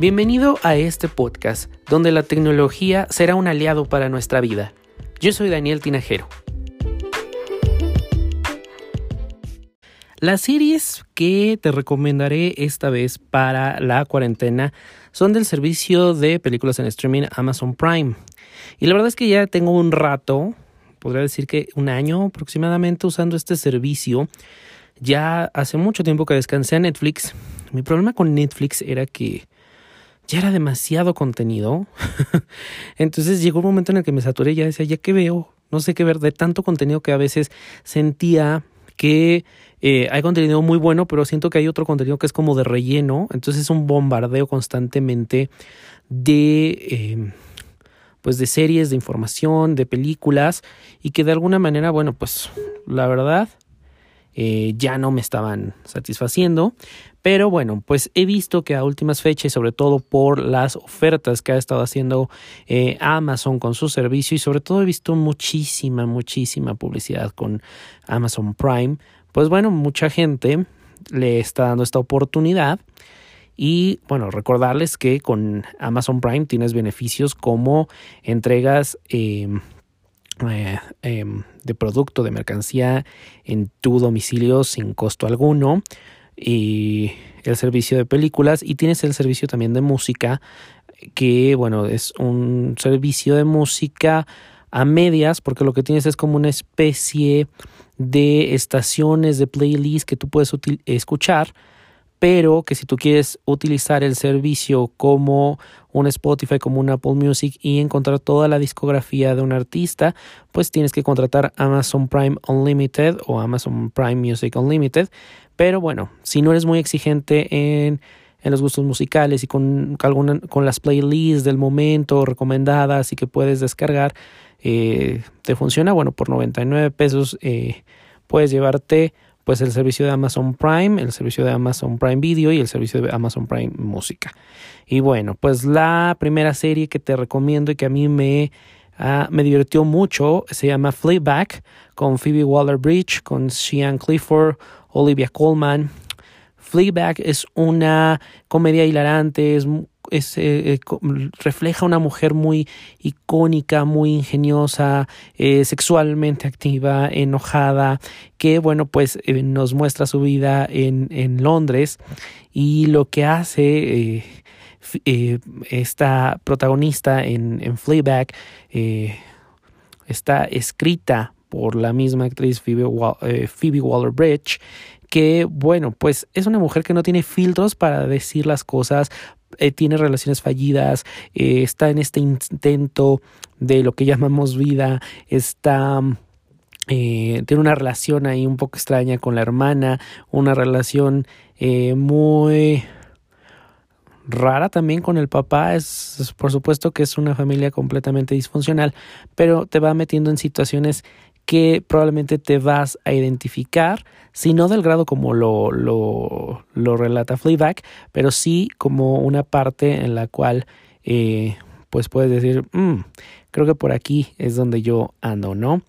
Bienvenido a este podcast, donde la tecnología será un aliado para nuestra vida. Yo soy Daniel Tinajero. Las series que te recomendaré esta vez para la cuarentena son del servicio de películas en streaming Amazon Prime. Y la verdad es que ya tengo un rato, podría decir que un año aproximadamente usando este servicio. Ya hace mucho tiempo que descansé a Netflix. Mi problema con Netflix era que ya era demasiado contenido. Entonces llegó un momento en el que me saturé y ya decía, ya que veo, no sé qué ver, de tanto contenido que a veces sentía que eh, hay contenido muy bueno, pero siento que hay otro contenido que es como de relleno. Entonces es un bombardeo constantemente de... Eh, pues de series, de información, de películas y que de alguna manera, bueno, pues la verdad eh, ya no me estaban satisfaciendo. Pero bueno, pues he visto que a últimas fechas, sobre todo por las ofertas que ha estado haciendo eh, Amazon con su servicio, y sobre todo he visto muchísima, muchísima publicidad con Amazon Prime, pues bueno, mucha gente le está dando esta oportunidad. Y bueno, recordarles que con Amazon Prime tienes beneficios como entregas em, eh, em, de producto, de mercancía en tu domicilio sin costo alguno. Y el servicio de películas y tienes el servicio también de música que bueno es un servicio de música a medias porque lo que tienes es como una especie de estaciones de playlist que tú puedes escuchar pero que si tú quieres utilizar el servicio como un Spotify, como un Apple Music y encontrar toda la discografía de un artista, pues tienes que contratar Amazon Prime Unlimited o Amazon Prime Music Unlimited. Pero bueno, si no eres muy exigente en, en los gustos musicales y con, alguna, con las playlists del momento recomendadas y que puedes descargar, eh, te funciona, bueno, por 99 pesos eh, puedes llevarte pues el servicio de Amazon Prime, el servicio de Amazon Prime Video y el servicio de Amazon Prime Música. Y bueno, pues la primera serie que te recomiendo y que a mí me, uh, me divirtió mucho se llama Fleabag con Phoebe Waller-Bridge, con Sean Clifford, Olivia Colman. Fleabag es una comedia hilarante, es eh, eh, refleja una mujer muy icónica, muy ingeniosa, eh, sexualmente activa, enojada, que bueno, pues nos muestra su vida en, en, Londres. Y lo que hace esta protagonista en, en está escrita por la misma actriz Phoebe, Phoebe Waller-Bridge que, bueno, pues es una mujer que no tiene filtros para decir las cosas, eh, tiene relaciones fallidas, eh, está en este intento de lo que llamamos vida, está... Eh, tiene una relación ahí un poco extraña con la hermana, una relación muy rara también con el papá. es, por supuesto que es una familia completamente disfuncional, pero te va metiendo en situaciones que probablemente te vas a identificar, si no del grado como lo, lo, lo relata Fleabag, pero sí como una parte en la cual eh, pues puedes decir, mm, creo que por aquí es donde yo ando, ¿no?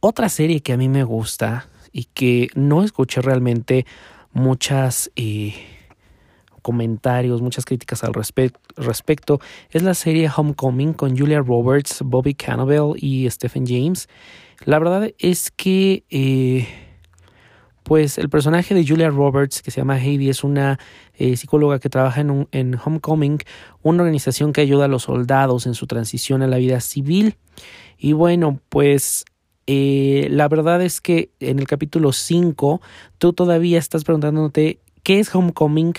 Otra serie que a mí me gusta y que no escuché realmente muchas... Eh, comentarios, muchas críticas al respecto, es la serie Homecoming con Julia Roberts, Bobby Cannavale y Stephen James. La verdad es que, eh, pues, el personaje de Julia Roberts, que se llama Heidi, es una eh, psicóloga que trabaja en, Homecoming, una organización que ayuda a los soldados en su transición a la vida civil. Y bueno, pues eh, la verdad es que en el capítulo 5 tú todavía estás preguntándote qué es Homecoming,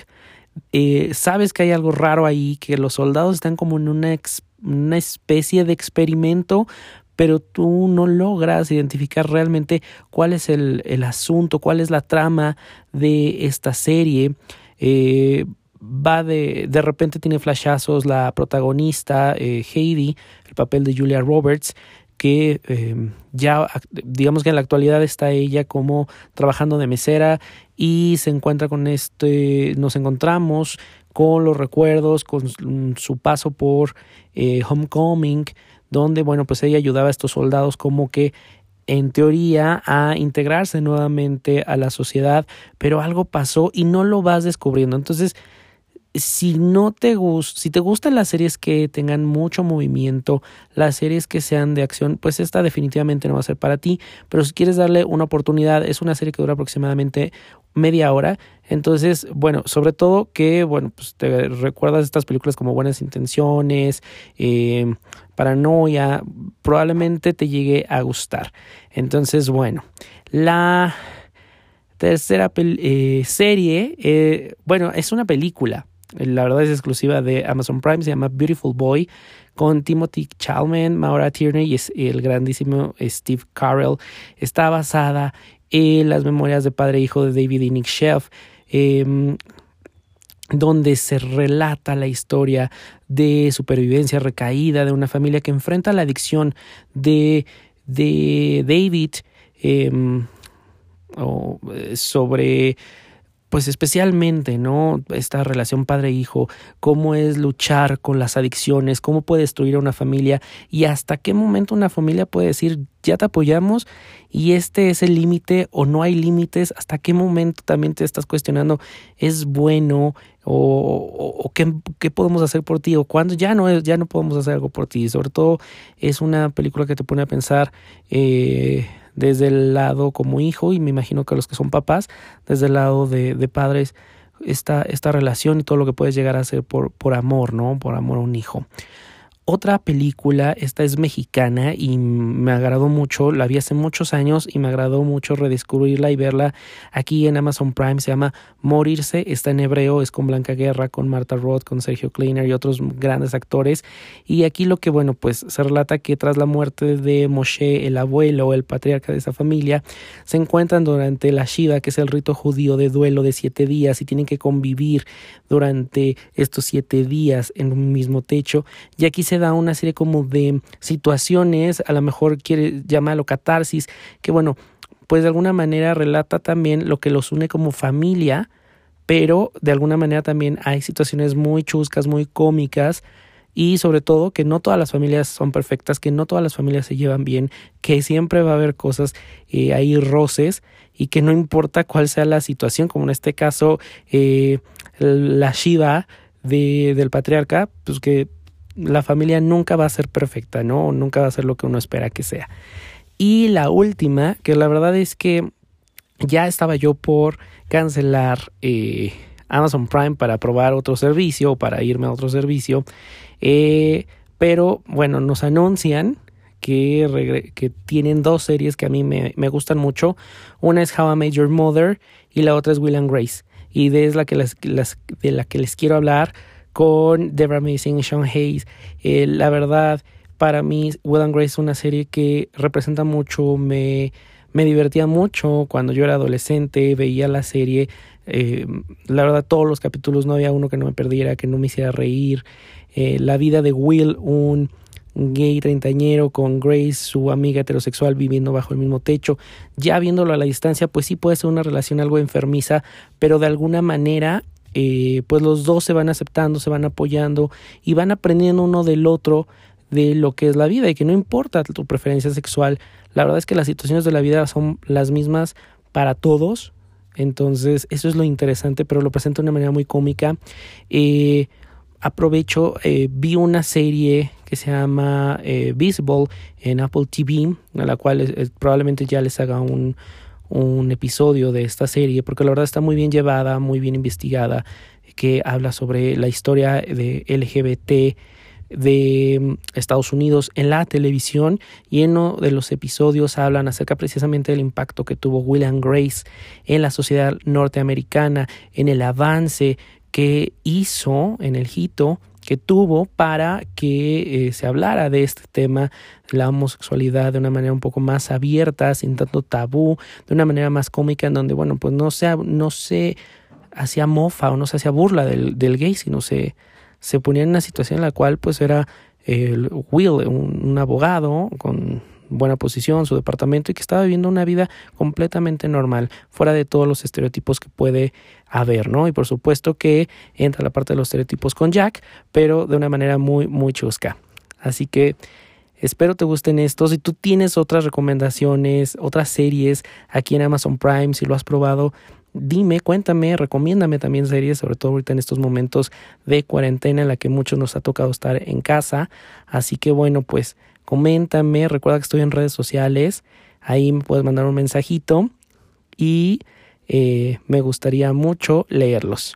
eh, sabes que hay algo raro ahí, que los soldados están como en una, una especie de experimento, pero tú no logras identificar realmente cuál es el, el asunto, cuál es la trama de esta serie. Eh, va de, de repente tiene flashazos la protagonista eh, Heidi, el papel de Julia Roberts, que em, ya digamos que en la actualidad está ella como trabajando de mesera y se encuentra con este, nos encontramos con los recuerdos, con su paso por eh, Homecoming, donde bueno pues ella ayudaba a estos soldados como que en teoría a integrarse nuevamente a la sociedad, pero algo pasó y no lo vas descubriendo. Entonces, si no te gusta, si te gustan las series que tengan mucho movimiento, las series que sean de acción, pues esta definitivamente no va a ser para ti. Pero si quieres darle una oportunidad, es una serie que dura aproximadamente media hora. Entonces, bueno, sobre todo que, bueno, pues te recuerdas estas películas como Buenas Intenciones, eh, Paranoia, probablemente te llegue a gustar. Entonces, bueno, la tercera eh, serie, eh, bueno, es una película la verdad es exclusiva de Amazon Prime, se llama Beautiful Boy, con Timothy Chalman, Maura Tierney y el grandísimo Steve Carell. Está basada en las memorias de padre e hijo de David y Nick Sheff, em, donde se relata la historia de supervivencia recaída de una familia que enfrenta la adicción de, de David em, eh, sobre pues especialmente, ¿no? Esta relación padre-hijo, cómo es luchar con las adicciones, cómo puede destruir a una familia y hasta qué momento una familia puede decir, ya te apoyamos y este es el límite o no hay límites, hasta qué momento también te estás cuestionando, es bueno o, o, qué, qué, podemos hacer por ti o cuando ya no, ya no podemos hacer algo por ti. Sobre todo es una película que te pone a pensar. Eh, desde el lado como hijo y me imagino que los que son papás, desde el lado de, de padres, esta, esta relación y todo lo que puedes llegar a hacer por, por amor, ¿no? Por amor a un hijo. Otra película, esta es mexicana y me agradó mucho, la vi hace muchos años y me agradó mucho redescubrirla y verla aquí en Amazon Prime, se llama Morirse, está en hebreo, es con Blanca Guerra, con Marta Roth, con Sergio Kleiner y otros grandes actores. Y aquí lo que bueno pues se relata que tras la muerte de Moshe, el abuelo, el patriarca de esa familia, se encuentran durante la Shiva, que es el rito judío de duelo de siete días y tienen que convivir durante estos siete días en un mismo techo. Y aquí se da una serie como de situaciones, a lo mejor quiere llamarlo catarsis, que bueno, pues de alguna manera relata también lo que los une como familia, pero de alguna manera también hay situaciones muy chuscas, muy cómicas, y sobre todo que no todas las familias son perfectas, que no todas las familias se llevan bien, que siempre va a haber cosas eh, ahí roces y que no importa cuál sea la situación, como en este caso eh, la Shiva de, del patriarca, pues que la familia nunca va a ser perfecta, ¿no? Nunca va a ser lo que uno espera que sea. Y la última, que la verdad es que ya estaba yo por cancelar eh, Amazon Prime para probar otro servicio o para irme a otro servicio. Eh, pero bueno, nos anuncian que, que, tienen dos series que a mí me, me, gustan mucho. Una es How I Made Your Mother y la otra es Will and Grace. Y de, es la que las, de la que les quiero hablar con Debra y Sean Hayes. Eh, la verdad, para mí, Will and Grace es una serie que representa mucho, me, me divertía mucho cuando yo era adolescente, veía la serie. Eh, la verdad, todos los capítulos no había uno que no me perdiera, que no me hiciera reír. Eh, la vida de Will, un gay treintañero con Grace, su amiga heterosexual viviendo bajo el mismo techo, ya viéndolo a la distancia, pues sí puede ser una relación algo enfermiza, pero de alguna manera eh, pues los dos se van aceptando, se van apoyando y van aprendiendo uno del otro de lo que es la vida y que no importa tu preferencia sexual, la verdad es que las situaciones de la vida son las mismas para todos, entonces eso es lo interesante, pero lo presento de una manera muy cómica. Eh, aprovecho, eh, vi una serie que se llama Visible en Apple TV, a la cual probablemente ya les haga un, un episodio de esta serie, porque la verdad está muy bien llevada, muy bien investigada, que habla sobre la historia de LGBT de mm, Estados Unidos en la televisión y en uno de los episodios hablan acerca precisamente del impacto que tuvo William Grace en la sociedad norteamericana, en el avance que hizo en el hito que tuvo para que eh, se hablara de este tema, la homosexualidad, de una manera un poco más abierta, sin tanto tabú, de una manera más cómica, en donde, bueno, pues no se, no se hacía mofa o no se hacía burla del, del gay, sino se, se ponía en una situación en la cual, pues era el Will, un abogado con buena posición, su departamento y que estaba viviendo una vida completamente normal, fuera de todos los estereotipos que puede haber, ¿no? Y por supuesto que entra la parte de los estereotipos con Jack, pero de una manera muy, muy chusca. Así que espero te gusten estos. Si tú tienes otras recomendaciones, otras series aquí en Amazon Prime, si lo has probado, dime, cuéntame, recomiéndame también series, sobre todo ahorita en estos momentos de cuarentena en la que muchos nos ha tocado estar en casa. Así que bueno, pues coméntame, recuerda que estoy en redes sociales, ahí me puedes mandar un mensajito y eh, me gustaría mucho leerlos.